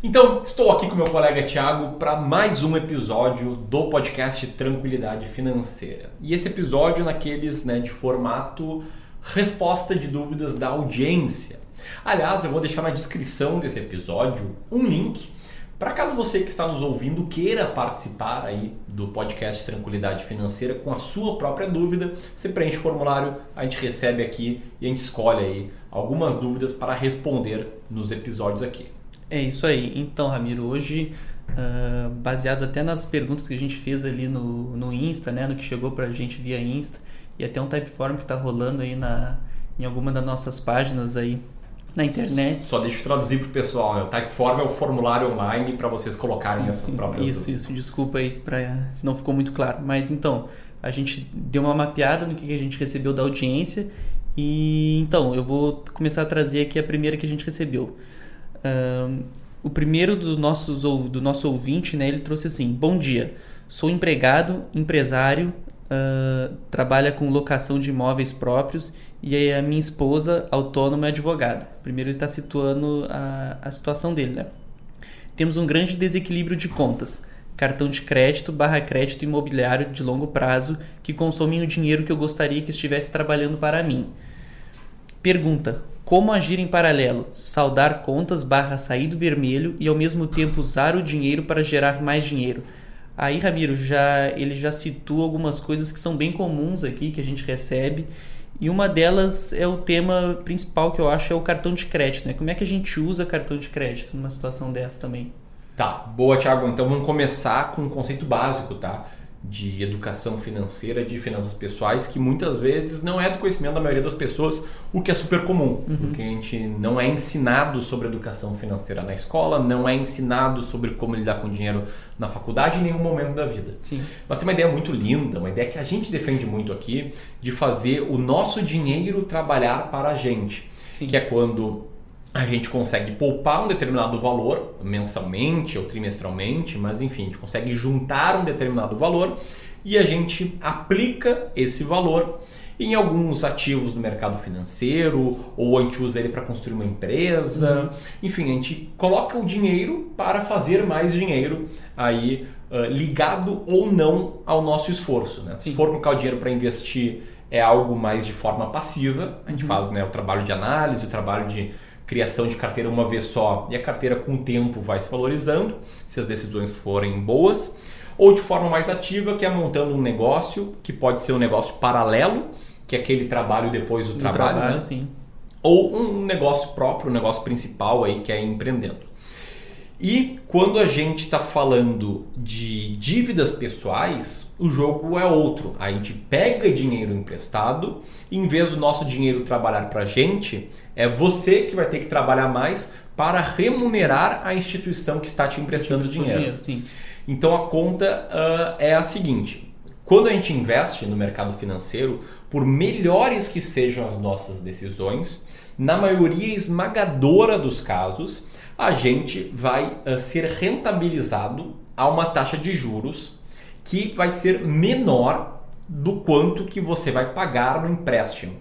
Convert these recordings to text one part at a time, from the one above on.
Então, estou aqui com meu colega Thiago para mais um episódio do podcast Tranquilidade Financeira. E esse episódio naqueles né, de formato resposta de dúvidas da audiência. Aliás, eu vou deixar na descrição desse episódio um link para caso você que está nos ouvindo queira participar aí do podcast Tranquilidade Financeira com a sua própria dúvida, você preenche o formulário, a gente recebe aqui e a gente escolhe aí algumas dúvidas para responder nos episódios aqui. É isso aí. Então, Ramiro, hoje, uh, baseado até nas perguntas que a gente fez ali no, no Insta, né, no que chegou para a gente via Insta, e até um typeform que está rolando aí na, em alguma das nossas páginas aí na internet. Só deixa eu traduzir para o pessoal. Né? O Typeform é o formulário online para vocês colocarem Sim, as suas próprias Isso, dúvidas. isso. Desculpa aí pra, se não ficou muito claro. Mas então, a gente deu uma mapeada no que a gente recebeu da audiência. E então, eu vou começar a trazer aqui a primeira que a gente recebeu. O primeiro do, nossos, do nosso ouvinte, né, ele trouxe assim: Bom dia, sou empregado, empresário, uh, trabalha com locação de imóveis próprios e a minha esposa, autônoma, é advogada. Primeiro, ele está situando a, a situação dele. Né? Temos um grande desequilíbrio de contas. Cartão de crédito barra crédito imobiliário de longo prazo que consomem o dinheiro que eu gostaria que estivesse trabalhando para mim. Pergunta: como agir em paralelo? Saldar contas barra sair do vermelho e ao mesmo tempo usar o dinheiro para gerar mais dinheiro. Aí, Ramiro, já, ele já citou algumas coisas que são bem comuns aqui, que a gente recebe. E uma delas é o tema principal que eu acho é o cartão de crédito. Né? Como é que a gente usa cartão de crédito numa situação dessa também? Tá, boa, Thiago. Então vamos começar com um conceito básico, tá? De educação financeira, de finanças pessoais, que muitas vezes não é do conhecimento da maioria das pessoas, o que é super comum, uhum. porque a gente não é ensinado sobre educação financeira na escola, não é ensinado sobre como lidar com dinheiro na faculdade em nenhum momento da vida. Sim. Mas tem uma ideia muito linda, uma ideia que a gente defende muito aqui, de fazer o nosso dinheiro trabalhar para a gente, Sim. que é quando a gente consegue poupar um determinado valor mensalmente ou trimestralmente, mas enfim, a gente consegue juntar um determinado valor e a gente aplica esse valor em alguns ativos do mercado financeiro ou a gente usa ele para construir uma empresa. Uhum. Enfim, a gente coloca o dinheiro para fazer mais dinheiro aí uh, ligado ou não ao nosso esforço. Né? Se for colocar o dinheiro para investir é algo mais de forma passiva, a gente uhum. faz né, o trabalho de análise, o trabalho de criação de carteira uma vez só e a carteira com o tempo vai se valorizando, se as decisões forem boas, ou de forma mais ativa, que é montando um negócio, que pode ser um negócio paralelo, que é aquele trabalho depois do, do trabalho, trabalho né? ou um negócio próprio, um negócio principal aí que é empreendendo. E quando a gente está falando de dívidas pessoais, o jogo é outro. A gente pega dinheiro emprestado e em vez do nosso dinheiro trabalhar para a gente, é você que vai ter que trabalhar mais para remunerar a instituição que está te emprestando dinheiro. dinheiro então a conta uh, é a seguinte: quando a gente investe no mercado financeiro, por melhores que sejam as nossas decisões, na maioria esmagadora dos casos, a gente vai uh, ser rentabilizado a uma taxa de juros que vai ser menor do quanto que você vai pagar no empréstimo.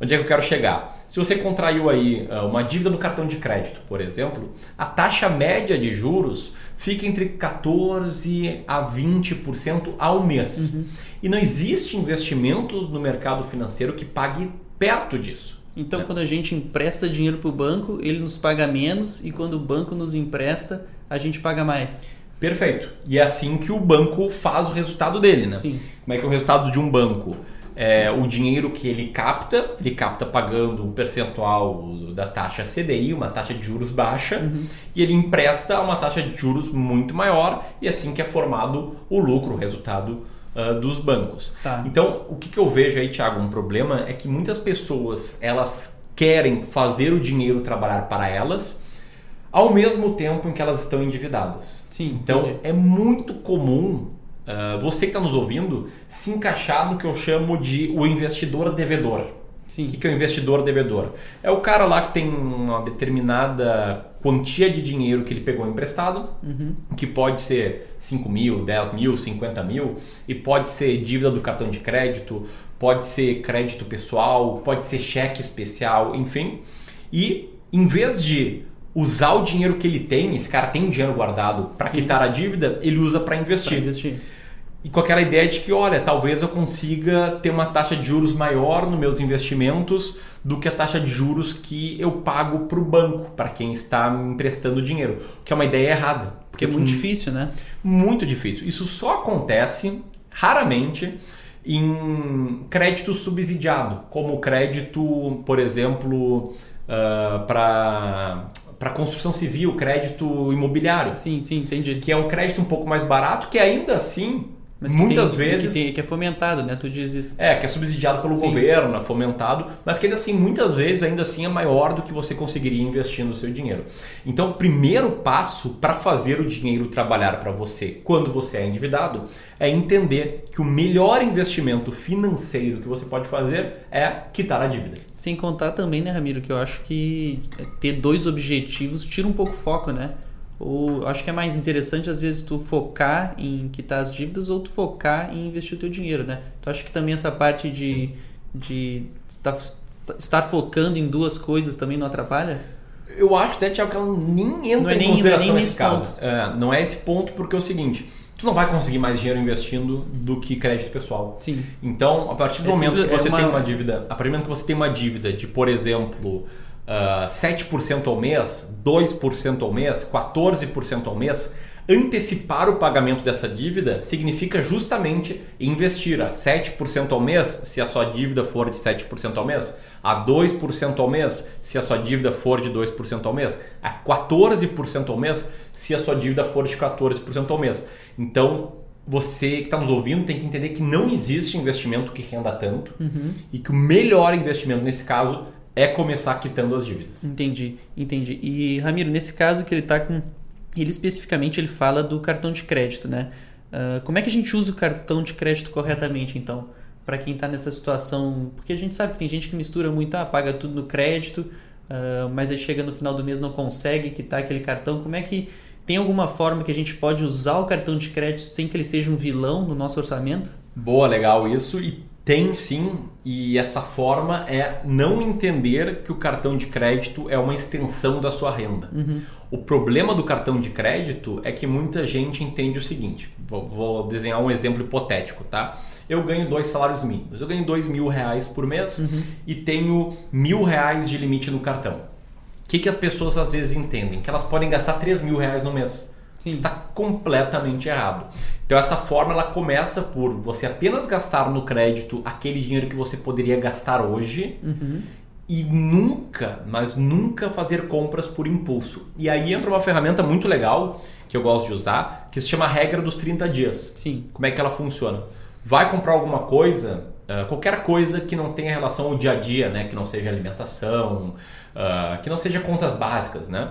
Onde é que eu quero chegar? Se você contraiu aí uh, uma dívida no cartão de crédito, por exemplo, a taxa média de juros fica entre 14 a 20% ao mês. Uhum. E não existe investimentos no mercado financeiro que pague perto disso. Então, é. quando a gente empresta dinheiro para o banco, ele nos paga menos, e quando o banco nos empresta, a gente paga mais. Perfeito. E é assim que o banco faz o resultado dele, né? Sim. Como é que é o resultado de um banco? É, o dinheiro que ele capta, ele capta pagando um percentual da taxa CDI, uma taxa de juros baixa, uhum. e ele empresta a uma taxa de juros muito maior, e é assim que é formado o lucro, o resultado uh, dos bancos. Tá. Então, o que, que eu vejo aí, Thiago, um problema é que muitas pessoas elas querem fazer o dinheiro trabalhar para elas, ao mesmo tempo em que elas estão endividadas. Sim. Então entendi. é muito comum uh, você que está nos ouvindo se encaixar no que eu chamo de o investidor devedor. Sim. O que que é o investidor devedor? É o cara lá que tem uma determinada quantia de dinheiro que ele pegou emprestado, Uhum. que pode ser 5 mil, 10 mil, 50 mil, e pode ser dívida do cartão de crédito, pode ser crédito pessoal, pode ser cheque especial, enfim. E em vez de usar o dinheiro que ele tem, esse cara tem dinheiro guardado para quitar a dívida, ele usa para investir. investir. E com aquela ideia de que, olha, talvez eu consiga ter uma taxa de juros maior nos meus investimentos do que a taxa de juros que eu pago para o banco, para quem está me emprestando dinheiro. Que é uma ideia errada. Porque é muito difícil, né? muito difícil. Isso só acontece raramente em crédito subsidiado, como o crédito, por exemplo, para para construção civil, crédito imobiliário, Sim, sim, entendi. que é um crédito um pouco mais barato, que ainda assim, Mas que muitas tem- vezes Que, tem- que é fomentado, né? Tu diz isso. é, que é subsidiado pelo Sim. governo, é fomentado, mas que ainda assim, muitas vezes, ainda assim é maior do que você conseguiria investir no seu dinheiro. Então, o primeiro passo para fazer o dinheiro trabalhar para você quando você é endividado é entender que o melhor investimento financeiro que você pode fazer é quitar a dívida. Sem contar também, né, Ramiro, que eu acho que ter dois objetivos tira um pouco o foco, né? Ou eu acho que é mais interessante, às vezes, tu focar em quitar as dívidas ou tu focar em investir o teu dinheiro, né? Tu acha que também essa parte de, de estar, estar focando em duas coisas também não atrapalha? Eu acho até, Tiago, que ela nem entra é em nem- consideração não é nem nesse nesse caso. É, não é esse ponto, porque é o seguinte: tu não vai conseguir mais dinheiro investindo do que crédito pessoal. Sim. Então, a partir do É momento simples- que você é uma- tem uma dívida, a partir do momento que você tem uma dívida de, por exemplo, ah, 7% ao mês, 2% ao mês, 14% ao mês, antecipar o pagamento dessa dívida significa justamente investir a 7% ao mês, se a sua dívida for de 7% ao mês, a 2% ao mês, se a sua dívida for de 2% ao mês, a 14% ao mês, se a sua dívida for de 14% ao mês. Então, você que está nos ouvindo tem que entender que não existe investimento que renda tanto e que o melhor investimento nesse caso é começar quitando as dívidas. Entendi, entendi. E Ramiro, nesse caso que ele tá com. Ele especificamente ele fala do cartão de crédito, né? Ah, como é que a gente usa o cartão de crédito corretamente, então? Para quem está nessa situação. Porque a gente sabe que tem gente que mistura muito, ah, paga tudo no crédito, ah, mas aí chega no final do mês não consegue quitar aquele cartão. Como é que. Tem alguma forma que a gente pode usar o cartão de crédito sem que ele seja um vilão no nosso orçamento? Boa, legal isso. E tem sim, e essa forma é não entender que o cartão de crédito é uma extensão da sua renda. O problema do cartão de crédito é que muita gente entende o seguinte: vou, vou desenhar um exemplo hipotético, tá? Eu ganho dois salários mínimos. Eu ganho dois mil reais por mês e tenho mil reais de limite no cartão. O que, que as pessoas às vezes entendem? Que elas podem gastar 3 mil reais no mês. Sim. Está completamente errado. Então essa forma ela começa por você apenas gastar no crédito aquele dinheiro que você poderia gastar hoje e nunca, mas nunca fazer compras por impulso. E aí entra uma ferramenta muito legal que eu gosto de usar, que se chama regra dos 30 dias. Sim. Como é que ela funciona? Vai comprar alguma coisa, ah, qualquer coisa que não tenha relação ao dia a dia, né? Que não seja alimentação, ah, que não seja contas básicas, né?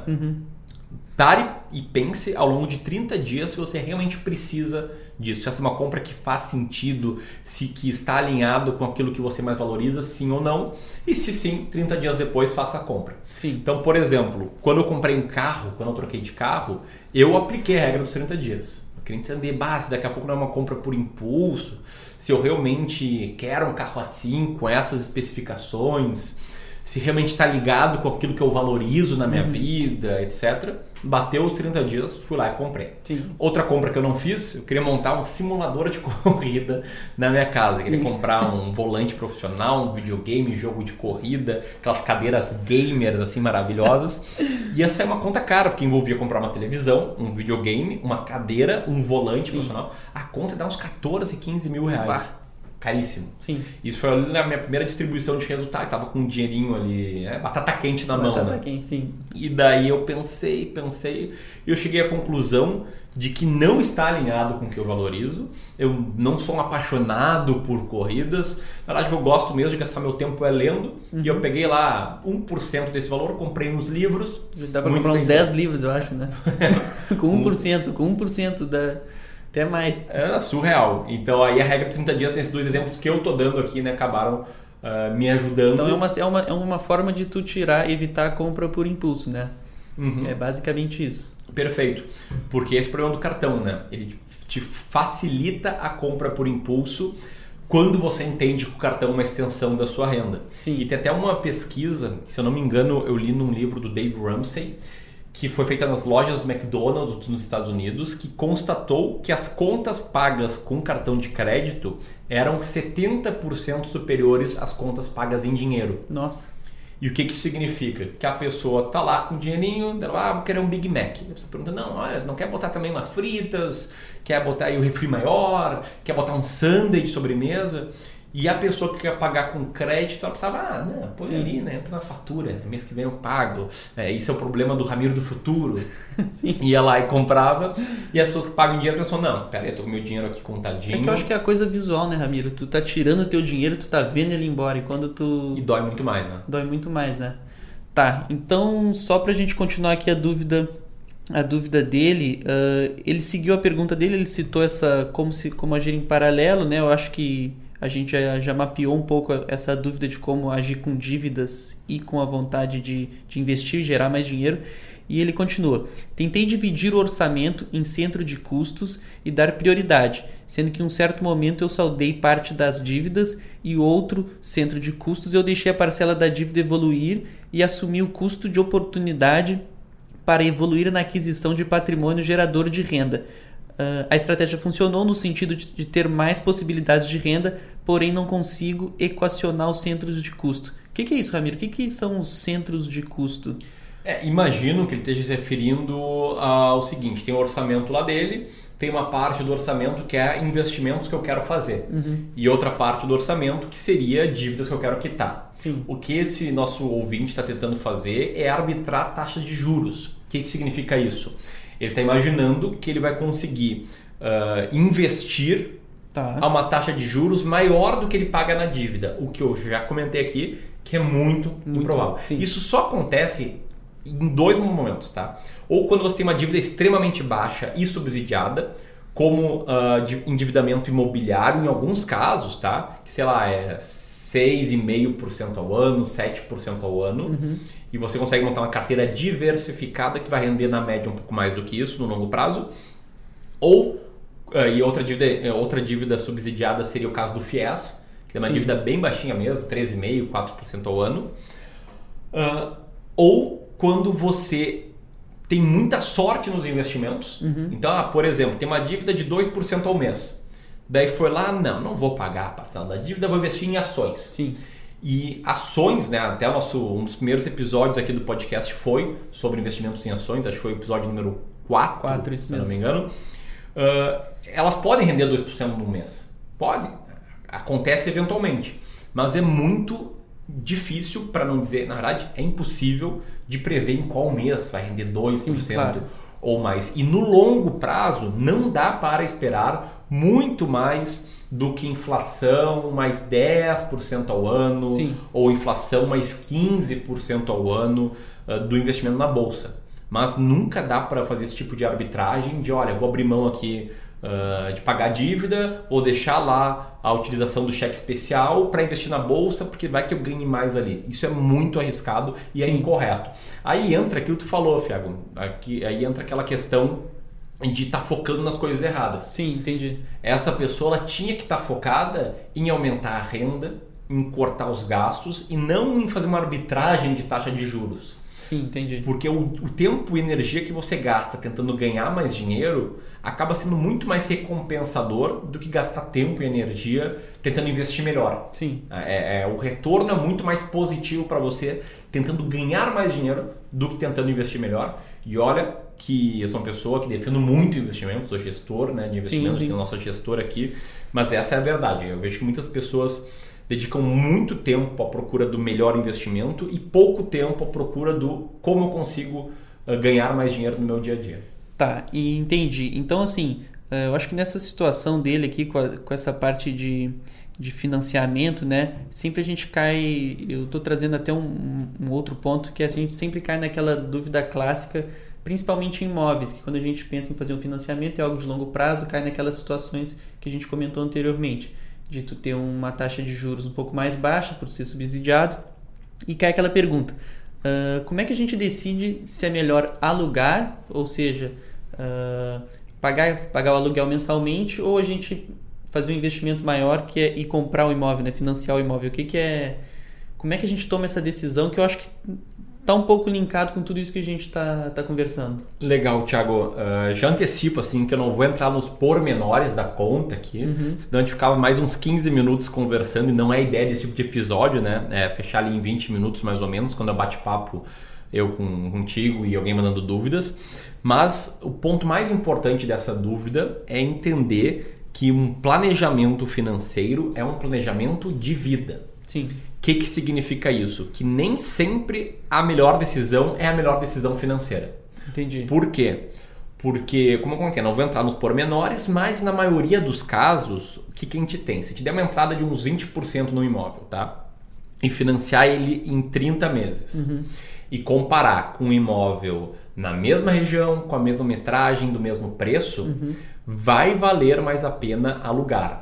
Pare e pense ao longo de 30 dias se você realmente precisa disso. Se essa é uma compra que faz sentido, se que está alinhado com aquilo que você mais valoriza, sim ou não. E se sim, 30 dias depois faça a compra. Sim. Então, por exemplo, quando eu comprei um carro, quando eu troquei de carro, eu apliquei a regra dos 30 dias. Eu queria entender, bah, se daqui a pouco não é uma compra por impulso, se eu realmente quero um carro assim, com essas especificações, se realmente está ligado com aquilo que eu valorizo na minha vida, etc. Bateu os 30 dias, fui lá e comprei. Sim. Outra compra que eu não fiz, eu queria montar um simulador de corrida na minha casa. Eu queria Sim. comprar um volante profissional, um videogame, jogo de corrida, aquelas cadeiras gamers assim maravilhosas. Ia sair uma conta cara, porque envolvia comprar uma televisão, um videogame, uma cadeira, um volante profissional. A conta dá uns 14, 15 mil reais. Bah. Caríssimo. Sim. Isso foi ali na minha primeira distribuição de resultado, tava com um dinheirinho ali, é, batata quente na Batata mão, né? quente, sim. E daí eu pensei, pensei, e eu cheguei à conclusão de que não está alinhado com o que eu valorizo. Eu não sou um apaixonado por corridas. Na verdade, eu gosto mesmo de gastar meu tempo é lendo. E eu peguei lá 1% desse valor, comprei uns livros. Dá muito comprar uns bem 10 livros, eu acho, né? com 1%, com 1% dá até mais. É surreal. Então aí a regra de 30 dias, esses dois exemplos que eu tô dando aqui, né, acabaram uh, me ajudando. Então é uma, é, uma, é uma forma de tu tirar, evitar a compra por impulso, né? Uhum. É basicamente isso. Perfeito. Porque esse é o problema do cartão, né? Ele te facilita a compra por impulso quando você entende que o cartão é uma extensão da sua renda. Sim. E tem até uma pesquisa, se eu não me engano, eu li num livro do Dave Ramsey, que foi feita nas lojas do McDonald's nos Estados Unidos, que constatou que as contas pagas com cartão de crédito eram 70% superiores às contas pagas em dinheiro. Nossa. E o que, que significa? Que a pessoa tá lá com dinheirinho, ela, ah, vou querer um Big Mac. A pessoa pergunta, não, olha, não quer botar também umas fritas, quer botar aí o refri maior, quer botar um sundae de sobremesa. E a pessoa que quer pagar com crédito, ela pensava, ah, não, põe Sim. ali, né? Entra na fatura, mês que vem eu pago. É, isso é o problema do Ramiro do futuro. Sim. Ia lá e comprava, e as pessoas que pagam dinheiro pensam, não, pera aí, eu tô com meu dinheiro aqui contadinho. É que eu acho que é a coisa visual, né, Ramiro? Tu tá tirando o teu dinheiro, tu tá vendo ele embora. E quando tu. E dói muito mais, né? Dói muito mais, né? Tá, então só pra gente continuar aqui a dúvida a dúvida dele, uh, ele seguiu a pergunta dele, ele citou essa como se como agir em paralelo, né? Eu acho que a gente já, já mapeou um pouco essa dúvida de como agir com dívidas e com a vontade de, de investir e gerar mais dinheiro. E ele continua: Tentei dividir o orçamento em centro de custos e dar prioridade, sendo que em um certo momento eu saldei parte das dívidas e outro centro de custos eu deixei a parcela da dívida evoluir e assumi o custo de oportunidade para evoluir na aquisição de patrimônio gerador de renda. Uh, a estratégia funcionou no sentido de, de, ter mais possibilidades de renda, porém não consigo equacionar os centros de custo. O que, que é isso, Ramiro? O que, que são os centros de custo? É, imagino que ele esteja se referindo ao seguinte: tem um orçamento lá dele, tem uma parte do orçamento que é investimentos que eu quero fazer, uhum. e outra parte do orçamento que seria dívidas que eu quero quitar. Sim. O que esse nosso ouvinte está tentando fazer é arbitrar a taxa de juros. O que, que significa isso? Ele está imaginando que ele vai conseguir uh, investir tá. a uma taxa de juros maior do que ele paga na dívida. O que eu já comentei aqui, que é muito, muito improvável. Sim. Isso só acontece em dois momentos, tá? Ou quando você tem uma dívida extremamente baixa e subsidiada, como uh, de endividamento imobiliário em alguns casos, tá? Que sei lá, é 6,5% ao ano, 7% ao ano. Uhum. E você consegue montar uma carteira diversificada que vai render na média um pouco mais do que isso no longo prazo. Ou, uh, e outra dívida, outra dívida subsidiada seria o caso do FIES, que é uma Sim. dívida bem baixinha mesmo, 13,5%, 4% ao ano. Uh, ou quando você tem muita sorte nos investimentos. Uhum. Então, ah, por exemplo, tem uma dívida de 2% ao mês. Daí foi lá, não, não vou pagar a parcela da dívida, vou investir em ações. Sim. E ações, né? Até o nosso, um dos primeiros episódios aqui do podcast foi sobre investimentos em ações, acho que foi o episódio número 4, Quatro, isso se eu não me mesmo. engano. Uh, elas podem render 2% no mês. Pode. Acontece eventualmente. Mas é muito difícil, para não dizer, na verdade, é impossível de prever em qual mês vai render 2% Sim, claro. ou mais. E no longo prazo, não dá para esperar muito mais do que inflação mais 10% ao ano Sim. ou inflação mais 15% ao ano uh, do investimento na bolsa. Mas nunca dá para fazer esse tipo de arbitragem de, olha, vou abrir mão aqui uh, de pagar dívida ou deixar lá a utilização do cheque especial para investir na bolsa porque vai que eu ganhe mais ali. Isso é muito arriscado e é Sim. incorreto. Aí entra aquilo que tu falou, Fiago. Aqui, aí entra aquela questão de estar tá focando nas coisas erradas. Sim, entendi. Essa pessoa ela tinha que estar tá focada em aumentar a renda, em cortar os gastos e não em fazer uma arbitragem de taxa de juros. Sim, entendi. Porque o, o tempo e energia que você gasta tentando ganhar mais dinheiro acaba sendo muito mais recompensador do que gastar tempo e energia tentando investir melhor. Sim. É, é o retorno é muito mais positivo para você tentando ganhar mais dinheiro do que tentando investir melhor. E olha que eu sou uma pessoa que defendo muito investimento, sou gestor né, de investimentos, tenho nossa gestora aqui, mas essa é a verdade. Eu vejo que muitas pessoas dedicam muito tempo à procura do melhor investimento e pouco tempo à procura do como eu consigo uh, ganhar mais dinheiro no meu dia a dia. Tá, e entendi. Então, assim, uh, eu acho que nessa situação dele aqui, com, a, com essa parte de, de financiamento, né? Sempre a gente cai. Eu estou trazendo até um, um, outro ponto que a gente sempre cai naquela dúvida clássica, principalmente em imóveis, que quando a gente pensa em fazer um financiamento é algo de longo prazo, cai naquelas situações que a gente comentou anteriormente de tu ter uma taxa de juros um pouco mais baixa por ser subsidiado. E cai aquela pergunta: uh, como é que a gente decide se é melhor alugar, ou seja, uh, pagar, pagar o aluguel mensalmente, ou a gente fazer um investimento maior que é ir comprar o imóvel, né? financiar o imóvel? O que, que é. Como é que a gente toma essa decisão que eu acho que tá um pouco linkado com tudo isso que a gente está tá conversando. Legal, Thiago. Uh, já antecipo assim que eu não vou entrar nos pormenores da conta aqui, uhum. senão a gente ficava mais uns 15 minutos conversando e não é a ideia desse tipo de episódio, né? É fechar ali em 20 minutos mais ou menos, quando eu bate-papo eu com, contigo e alguém mandando dúvidas. Mas o ponto mais importante dessa dúvida é entender que um planejamento financeiro é um planejamento de vida. Sim. O que, que significa isso? Que nem sempre a melhor decisão é a melhor decisão financeira. Entendi. Por quê? Porque, como eu comentei, não vou entrar nos pormenores, mas na maioria dos casos, o que, que a gente tem? Se te der uma entrada de uns 20% no imóvel, tá? E financiar ele em 30 meses. Uhum. E comparar com um imóvel na mesma região, com a mesma metragem, do mesmo preço, uhum. vai valer mais a pena alugar.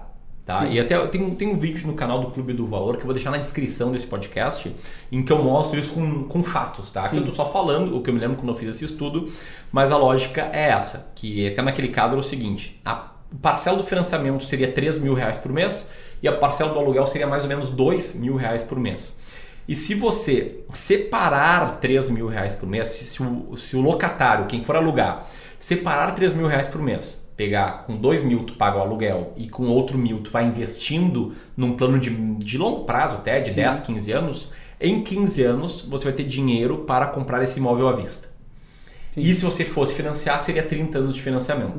Tá? E até tem, tem um vídeo no canal do Clube do Valor que eu vou deixar na descrição desse podcast em que eu mostro isso com, com fatos, tá? Que eu tô só falando, o que eu me lembro quando eu fiz esse estudo, mas a lógica é essa, que até naquele caso era o seguinte, a parcela do financiamento seria 3 mil reais por mês e a parcela do aluguel seria mais ou menos 2 mil reais por mês. E se você separar 3 mil reais por mês, se o, se o locatário, quem for alugar, separar 3 mil reais por mês pegar com 2 mil tu paga o aluguel e com outro mil tu vai investindo num plano de, de longo prazo até, de Sim. 10, 15 anos, em 15 anos você vai ter dinheiro para comprar esse imóvel à vista. Sim. E se você fosse financiar, seria 30 anos de financiamento.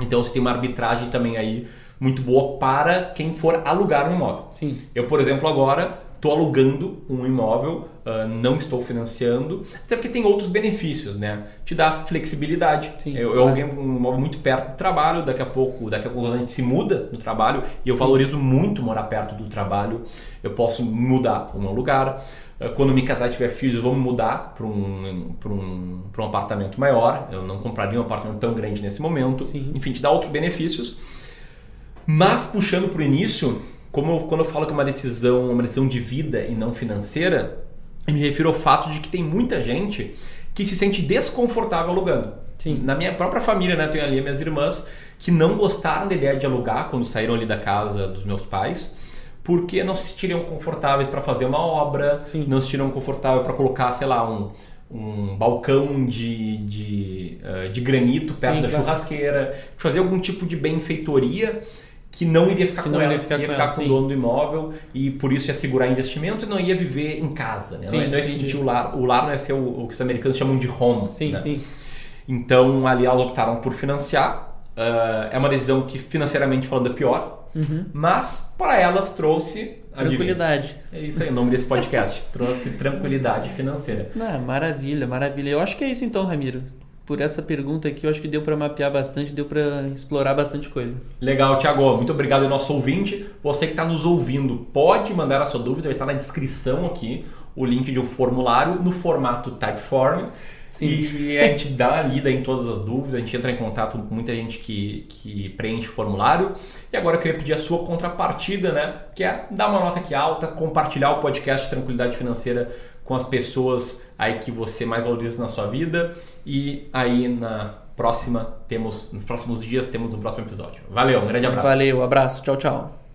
Então você tem uma arbitragem também aí muito boa para quem for alugar um imóvel. Sim. Eu, por exemplo, agora estou alugando um imóvel, uh, não estou financiando, até porque tem outros benefícios, né? Te dá flexibilidade. Sim, eu, claro. aluguei um imóvel muito perto do trabalho, daqui a pouco, daqui a pouco a gente se muda no trabalho e eu valorizo muito morar perto do trabalho. Eu posso mudar para um lugar. Uh, quando me casar e tiver filhos, eu vou me mudar para um, um, um apartamento maior. Eu não compraria um apartamento tão grande nesse momento. Sim. Enfim, te dá outros benefícios. Mas puxando para o início, como eu, quando eu falo que é uma decisão, uma decisão de vida e não financeira, eu me refiro ao fato de que tem muita gente que se sente desconfortável alugando. Sim. Na minha própria família, né, tenho ali minhas irmãs que não gostaram da ideia de alugar quando saíram ali da casa dos meus pais, porque não se sentiriam confortáveis para fazer uma obra, Sim. não se sentiriam confortáveis para colocar, sei lá, um, um balcão de, de, uh, de granito perto Sim, da claro. churrasqueira, fazer algum tipo de benfeitoria que não iria ficar que com ela, ia ficar, ia ficar com, o dono do imóvel e por isso ia segurar investimentos e não ia viver em casa. Né? Sim, não, ia, sentir o lar. O lar não ia ser o, o que os americanos chamam de home. Sim, né? sim. Então ali elas optaram por financiar. Uh, é uma decisão que financeiramente falando é pior, uhum. mas para elas trouxe tranquilidade. É isso aí, o nome desse podcast. trouxe tranquilidade financeira. Não, maravilha, maravilha. Eu acho que é isso então, Ramiro por essa pergunta aqui, eu acho que deu para mapear bastante, deu para explorar bastante coisa. Legal, Tiago. Muito obrigado ao nosso ouvinte. Você que está nos ouvindo, pode mandar a sua dúvida, vai estar na descrição aqui o link de um formulário no formato Typeform. Sim. E a gente dá a lida em todas as dúvidas, a gente entra em contato com muita gente que, que preenche o formulário. E agora eu queria pedir a sua contrapartida, né? Que é dar uma nota aqui alta, compartilhar o podcast Tranquilidade Financeira com as pessoas aí que você mais valoriza na sua vida e aí na próxima temos nos próximos dias temos um próximo episódio. Valeu, um grande abraço. Valeu, abraço, tchau, tchau.